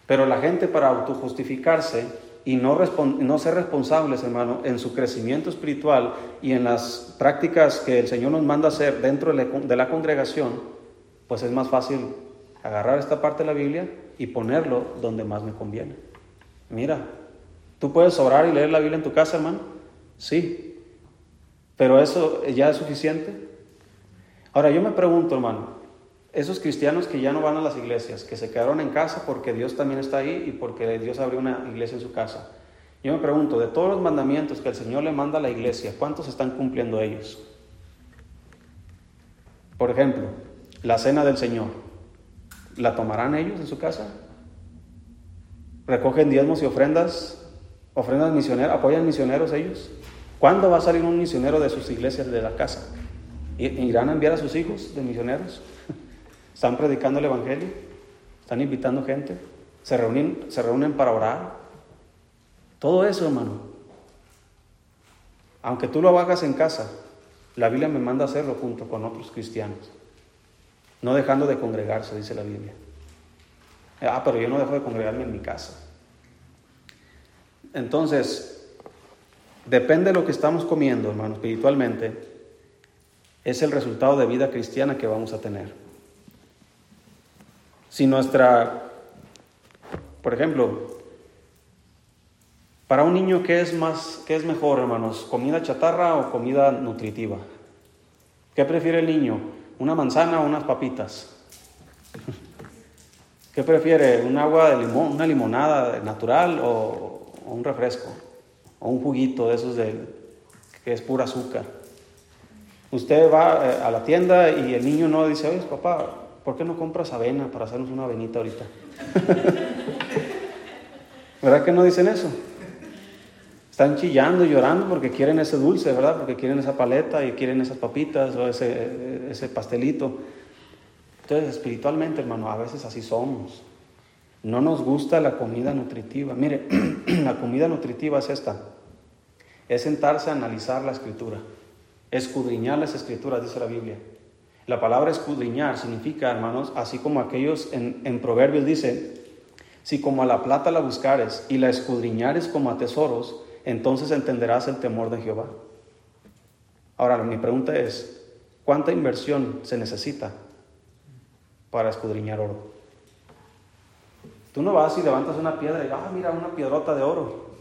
Pero la gente para autojustificarse y no, no ser responsables, hermano, en su crecimiento espiritual y en las prácticas que el Señor nos manda hacer dentro de la congregación, pues es más fácil agarrar esta parte de la Biblia y ponerlo donde más me conviene. Mira, ¿tú puedes orar y leer la Biblia en tu casa, hermano? Sí, pero eso ya es suficiente. Ahora yo me pregunto, hermano, esos cristianos que ya no van a las iglesias, que se quedaron en casa porque Dios también está ahí y porque Dios abrió una iglesia en su casa. Yo me pregunto, de todos los mandamientos que el Señor le manda a la iglesia, ¿cuántos están cumpliendo ellos? Por ejemplo, la cena del Señor. ¿La tomarán ellos en su casa? ¿Recogen diezmos y ofrendas? ¿Ofrendas misioneras? ¿Apoyan misioneros ellos? ¿Cuándo va a salir un misionero de sus iglesias de la casa? ¿Irán a enviar a sus hijos de misioneros? ¿Están predicando el Evangelio? ¿Están invitando gente? ¿Se reúnen, se reúnen para orar? Todo eso, hermano. Aunque tú lo hagas en casa, la Biblia me manda hacerlo junto con otros cristianos no dejando de congregarse, dice la Biblia. Ah, pero yo no dejo de congregarme en mi casa. Entonces, depende de lo que estamos comiendo, hermano, espiritualmente, es el resultado de vida cristiana que vamos a tener. Si nuestra, por ejemplo, para un niño, ¿qué es más, qué es mejor, hermanos? ¿Comida chatarra o comida nutritiva? ¿Qué prefiere el niño? ¿Una manzana o unas papitas? ¿Qué prefiere? ¿Un agua de limón, una limonada natural o, un refresco? ¿O un juguito de esos de, que es pura azúcar? Usted va eh, a la tienda y el niño no dice, oye, papá, ¿por qué no compras avena para hacernos una avenita ahorita? ¿Verdad que no dicen eso? Están chillando y llorando porque quieren ese dulce, ¿verdad? Porque quieren esa paleta y quieren esas papitas o ese, ese pastelito. Entonces, espiritualmente, hermano, a veces así somos. No nos gusta la comida nutritiva. Mire, la comida nutritiva es esta. Es sentarse a analizar la escritura. Escudriñar las escrituras, dice la Biblia. La palabra escudriñar significa, hermanos, así como aquellos en, en Proverbios dicen, si como a la plata la buscares y la escudriñares como a tesoros, entonces entenderás el temor de Jehová. Ahora, mi pregunta es, ¿cuánta inversión se necesita para escudriñar oro? Tú no vas y levantas una piedra y, ah, mira, una piedrota de oro.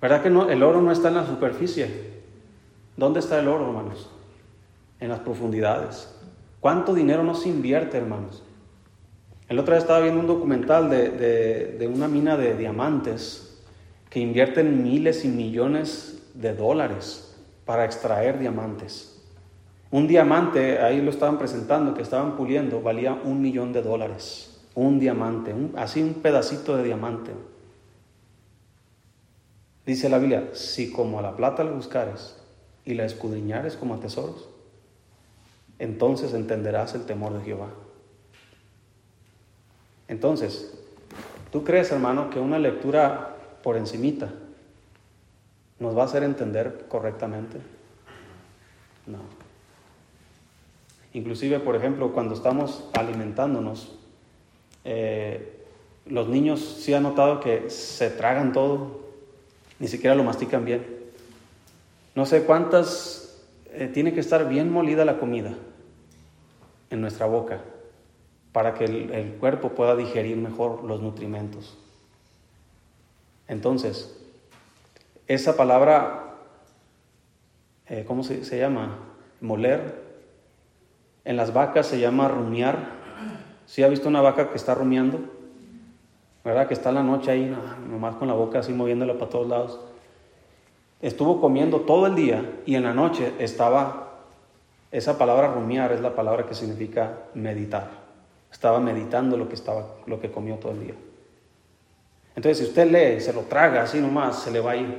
¿Verdad que no? El oro no está en la superficie. ¿Dónde está el oro, hermanos? En las profundidades. ¿Cuánto dinero no se invierte, hermanos? El otro día estaba viendo un documental de, de una mina de diamantes que invierten miles y millones de dólares para extraer diamantes. Un diamante, ahí lo estaban presentando, que estaban puliendo, valía un millón de dólares. Un diamante, así un pedacito de diamante. Dice la Biblia, si como a la plata la buscares y la escudriñares como a tesoros, entonces entenderás el temor de Jehová. Entonces, ¿tú crees, hermano, que una lectura por encimita nos va a hacer entender correctamente? No. Inclusive, por ejemplo, cuando estamos alimentándonos, eh, los niños sí han notado que se tragan todo, ni siquiera lo mastican bien. No sé cuántas, eh, tiene que estar bien molida la comida en nuestra boca para que el, cuerpo pueda digerir mejor los nutrimentos. Entonces, esa palabra, eh, ¿cómo se, llama? Moler, en las vacas se llama rumiar. ¿Sí ha visto una vaca que está rumiando? ¿Verdad? Que está la noche ahí, nomás con la boca así moviéndola para todos lados. Estuvo comiendo todo el día y en la noche estaba, esa palabra rumiar es la palabra que significa meditar. Estaba meditando lo que, estaba, lo que comió todo el día. Entonces, si usted lee y se lo traga así nomás, se le va a ir.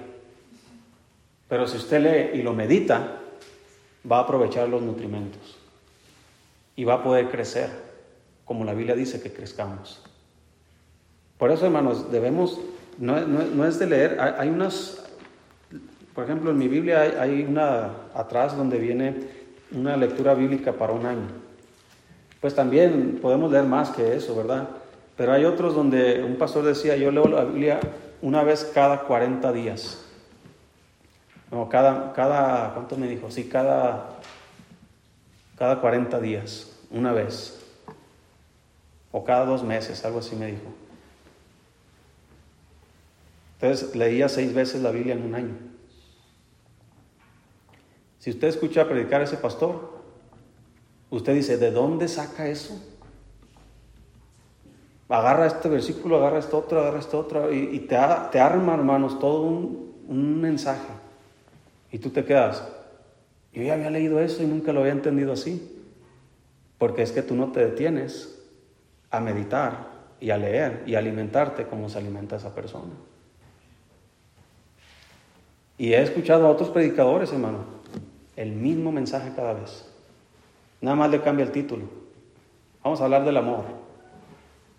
Pero si usted lee y lo medita, va a aprovechar los nutrimentos y va a poder crecer, como la Biblia dice que crezcamos. Por eso, hermanos, debemos, no, es de leer, hay, unas, por ejemplo, en mi Biblia hay, una atrás donde viene una lectura bíblica para un año. Pues también podemos leer más que eso, ¿verdad? Pero hay otros donde un pastor decía, yo leo la Biblia una vez cada 40 días. No, cada, cada, ¿cuánto me dijo? Sí, cada cada 40 días, una vez, o cada dos meses, algo así me dijo. Entonces leía seis veces la Biblia en un año. Si usted escucha predicar a ese pastor, usted dice, ¿de dónde saca eso? Agarra este versículo, agarra este otro, agarra este otro, y, te, te, arma, hermanos, todo un, un mensaje. Y tú te quedas, yo ya había leído eso y nunca lo había entendido así. Porque es que tú no te detienes a meditar y a leer y a alimentarte como se alimenta esa persona. Y he escuchado a otros predicadores, hermano, el mismo mensaje cada vez. Nada más le cambia el título. Vamos a hablar del amor.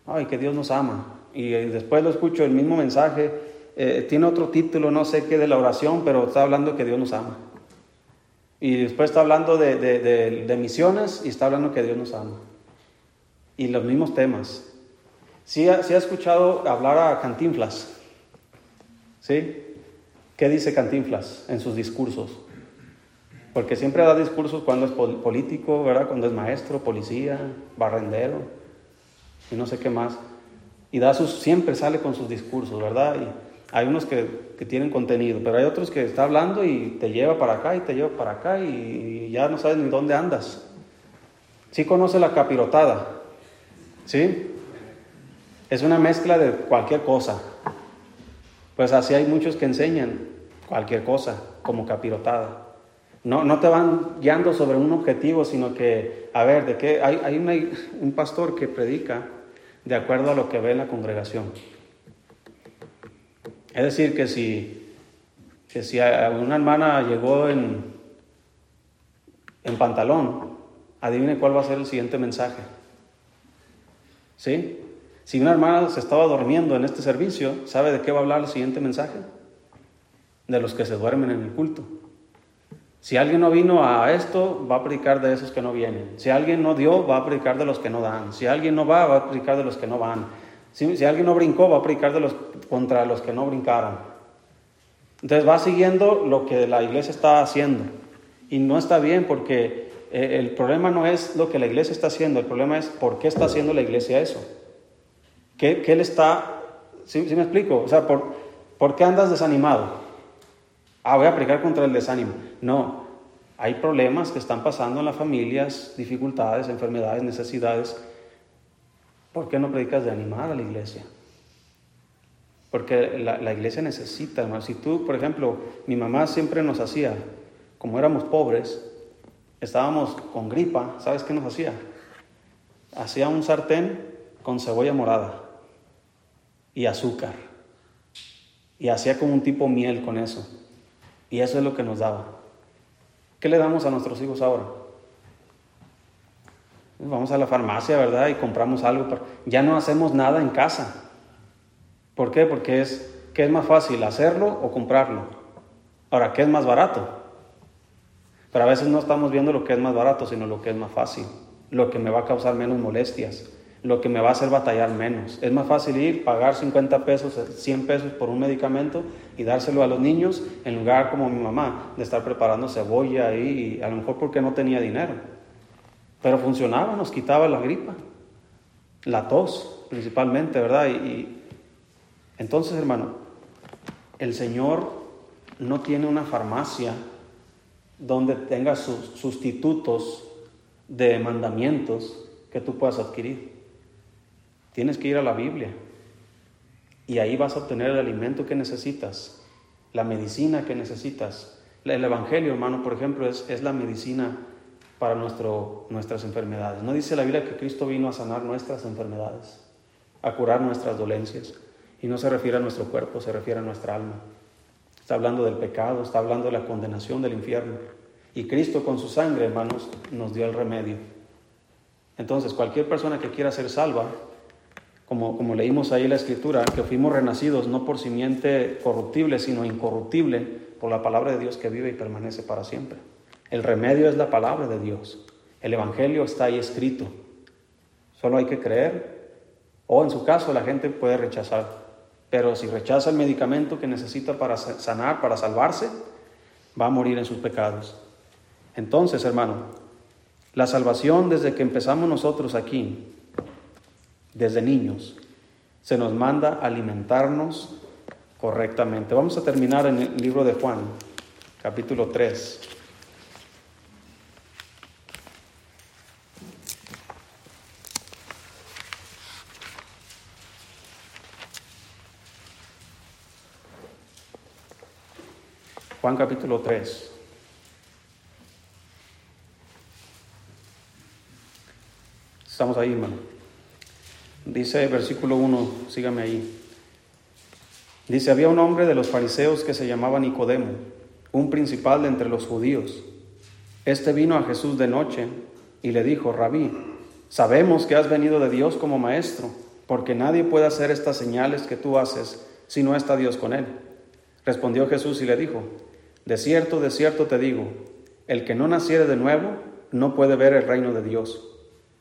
Ay, que Dios nos ama. Y después lo escucho el mismo mensaje. Eh, tiene otro título, no sé qué, de la oración, pero está hablando que Dios nos ama. Y después está hablando de, misiones y está hablando que Dios nos ama. Y los mismos temas. ¿Sí ha, ha escuchado hablar a Cantinflas? ¿Sí? ¿Qué dice Cantinflas en sus discursos? Porque siempre da discursos cuando es político, ¿verdad? Cuando es maestro, policía, barrendero y no sé qué más. Y da sus, siempre sale con sus discursos, ¿verdad? Y, hay unos que, tienen contenido, pero hay otros que está hablando y te lleva para acá y te lleva para acá y, ya no sabes ni dónde andas. ¿Sí conoce la capirotada? ¿Sí? Es una mezcla de cualquier cosa. Pues así hay muchos que enseñan cualquier cosa como capirotada. No, no te van guiando sobre un objetivo, sino que, a ver, ¿de qué? Hay, hay un pastor que predica de acuerdo a lo que ve en la congregación. Es decir, que si, que si una hermana llegó en, en pantalón, adivine cuál va a ser el siguiente mensaje. ¿Sí? Si una hermana se estaba durmiendo en este servicio, ¿sabe de qué va a hablar el siguiente mensaje? De los que se duermen en el culto. Si alguien no vino a esto, va a predicar de esos que no vienen. Si alguien no dio, va a predicar de los que no dan. Si alguien no va, va a predicar de los que no van. Si, alguien no brincó, va a predicar de los, contra los que no brincaron. Entonces va siguiendo lo que la iglesia está haciendo. Y no está bien porque eh, el problema no es lo que la iglesia está haciendo, el problema es por qué está haciendo la iglesia eso. ¿Qué, qué él está? ¿Sí, me explico? O sea, ¿por, ¿por qué andas desanimado? Ah, voy a aplicar contra el desánimo. No, hay problemas que están pasando en las familias, dificultades, enfermedades, necesidades. ¿Por qué no predicas de animar a la iglesia? Porque la, iglesia necesita, hermano. Si tú, por ejemplo, mi mamá siempre nos hacía, como éramos pobres, estábamos con gripa, ¿sabes qué nos hacía? Hacía un sartén con cebolla morada y azúcar. Y hacía como un tipo miel con eso. Y eso es lo que nos daba. ¿Qué le damos a nuestros hijos ahora? Vamos a la farmacia, ¿verdad? Y compramos algo. Ya no hacemos nada en casa. ¿Por qué? Porque es, ¿qué es más fácil, hacerlo o comprarlo? Ahora, ¿qué es más barato? Pero a veces no estamos viendo lo que es más barato, sino lo que es más fácil, lo que me va a causar menos molestias, lo que me va a hacer batallar menos. Es más fácil ir, pagar 50 pesos, 100 pesos por un medicamento y dárselo a los niños en lugar como mi mamá de estar preparando cebolla y a lo mejor porque no tenía dinero. Pero funcionaba, nos quitaba la gripa, la tos principalmente, ¿verdad? y entonces, hermano, el Señor no tiene una farmacia donde tenga sus sustitutos de mandamientos que tú puedas adquirir. Tienes que ir a la Biblia y ahí vas a obtener el alimento que necesitas, la medicina que necesitas. El Evangelio, hermano, por ejemplo, es, es la medicina para nuestro, nuestras enfermedades. No dice la Biblia que Cristo vino a sanar nuestras enfermedades, a curar nuestras dolencias. Y no se refiere a nuestro cuerpo, se refiere a nuestra alma. Está hablando del pecado, está hablando de la condenación del infierno. Y Cristo con su sangre, hermanos, nos dio el remedio. Entonces, cualquier persona que quiera ser salva, como, como leímos ahí en la escritura, que fuimos renacidos no por simiente corruptible, sino incorruptible, por la palabra de Dios que vive y permanece para siempre. El remedio es la palabra de Dios. El Evangelio está ahí escrito. Solo hay que creer, o en su caso la gente puede rechazar. Pero si rechaza el medicamento que necesita para sanar, para salvarse, va a morir en sus pecados. Entonces, hermano, la salvación desde que empezamos nosotros aquí, desde niños, se nos manda alimentarnos correctamente. Vamos a terminar en el libro de Juan, capítulo 3. Juan capítulo 3. Estamos ahí, hermano. Dice versículo 1, sígame ahí. Dice, había un hombre de los fariseos que se llamaba Nicodemo, un principal de entre los judíos. Este vino a Jesús de noche y le dijo, Rabí, sabemos que has venido de Dios como maestro, porque nadie puede hacer estas señales que tú haces si no está Dios con él. Respondió Jesús y le dijo, de cierto, de cierto te digo, el que no naciere de nuevo no puede ver el reino de Dios.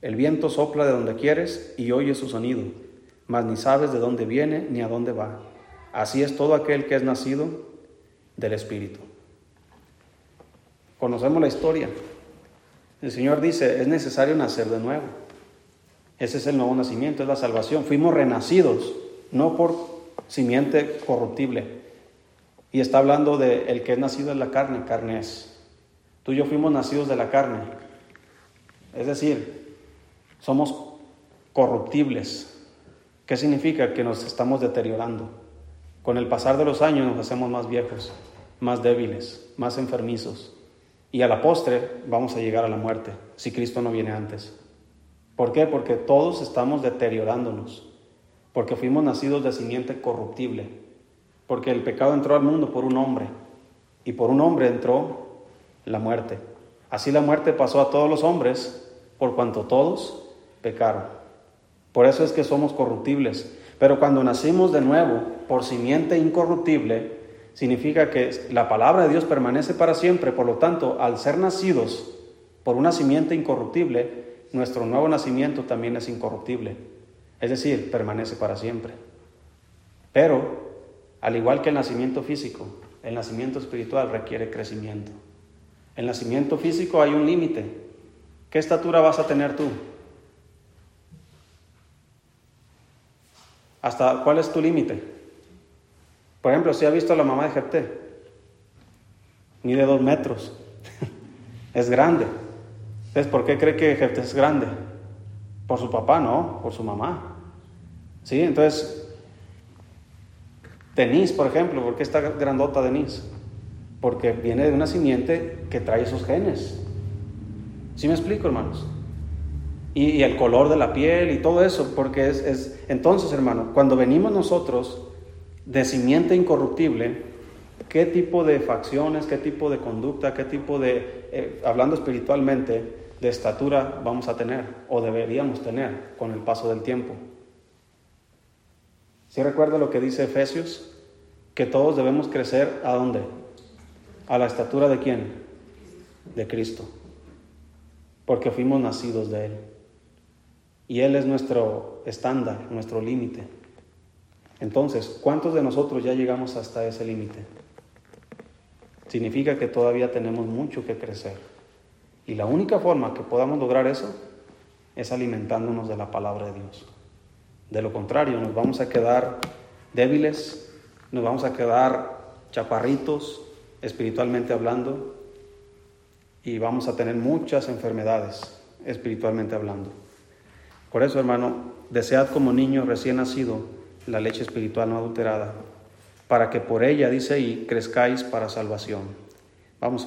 El viento sopla de donde quieres y oye su sonido, mas ni sabes de dónde viene ni a dónde va. Así es todo aquel que es nacido del Espíritu. Conocemos la historia. El Señor dice, es necesario nacer de nuevo. Ese es el nuevo nacimiento, es la salvación. Fuimos renacidos, no por simiente corruptible. Y está hablando de el que es nacido en la carne, carne es. Tú y yo fuimos nacidos de la carne. Es decir, somos corruptibles. ¿Qué significa? Que nos estamos deteriorando. Con el pasar de los años nos hacemos más viejos, más débiles, más enfermizos. Y a la postre vamos a llegar a la muerte, si Cristo no viene antes. ¿Por qué? Porque todos estamos deteriorándonos. Porque fuimos nacidos de simiente corruptible. Porque el pecado entró al mundo por un hombre. Y por un hombre entró la muerte. Así la muerte pasó a todos los hombres por cuanto todos pecaron. Por eso es que somos corruptibles. Pero cuando nacimos de nuevo por simiente incorruptible, significa que la palabra de Dios permanece para siempre, por lo tanto, al ser nacidos por una simiente incorruptible, nuestro nuevo nacimiento también es incorruptible, es decir, permanece para siempre. Pero, al igual que el nacimiento físico, el nacimiento espiritual requiere crecimiento. El nacimiento físico hay un límite. ¿Qué estatura vas a tener tú? ¿Hasta cuál es tu límite? Por ejemplo, si ha visto a la mamá de Jepté, ni de dos metros, es grande. Entonces, ¿por qué cree que Jefté es grande? Por su papá, no, por su mamá. ¿Sí? Entonces, Denise, por ejemplo, ¿por qué está grandota Denise? Porque viene de una simiente que trae esos genes. ¿Sí me explico, hermanos? Y, el color de la piel y todo eso, porque es, es... Entonces, hermano, cuando venimos nosotros de simiente incorruptible, ¿qué tipo de facciones, qué tipo de conducta, qué tipo de, eh, hablando espiritualmente, de estatura vamos a tener o deberíamos tener con el paso del tiempo? ¿Sí recuerda lo que dice Efesios? Que todos debemos crecer a dónde? A la estatura de quién? De Cristo. Porque fuimos nacidos de Él. Y Él es nuestro estándar, nuestro límite. Entonces, ¿cuántos de nosotros ya llegamos hasta ese límite? Significa que todavía tenemos mucho que crecer. Y la única forma que podamos lograr eso es alimentándonos de la palabra de Dios. De lo contrario, nos vamos a quedar débiles, nos vamos a quedar chaparritos, espiritualmente hablando, y vamos a tener muchas enfermedades, espiritualmente hablando. Por eso, hermano, desead como niño recién nacido la leche espiritual no adulterada, para que por ella, dice ahí, crezcáis para salvación. Vamos a orar.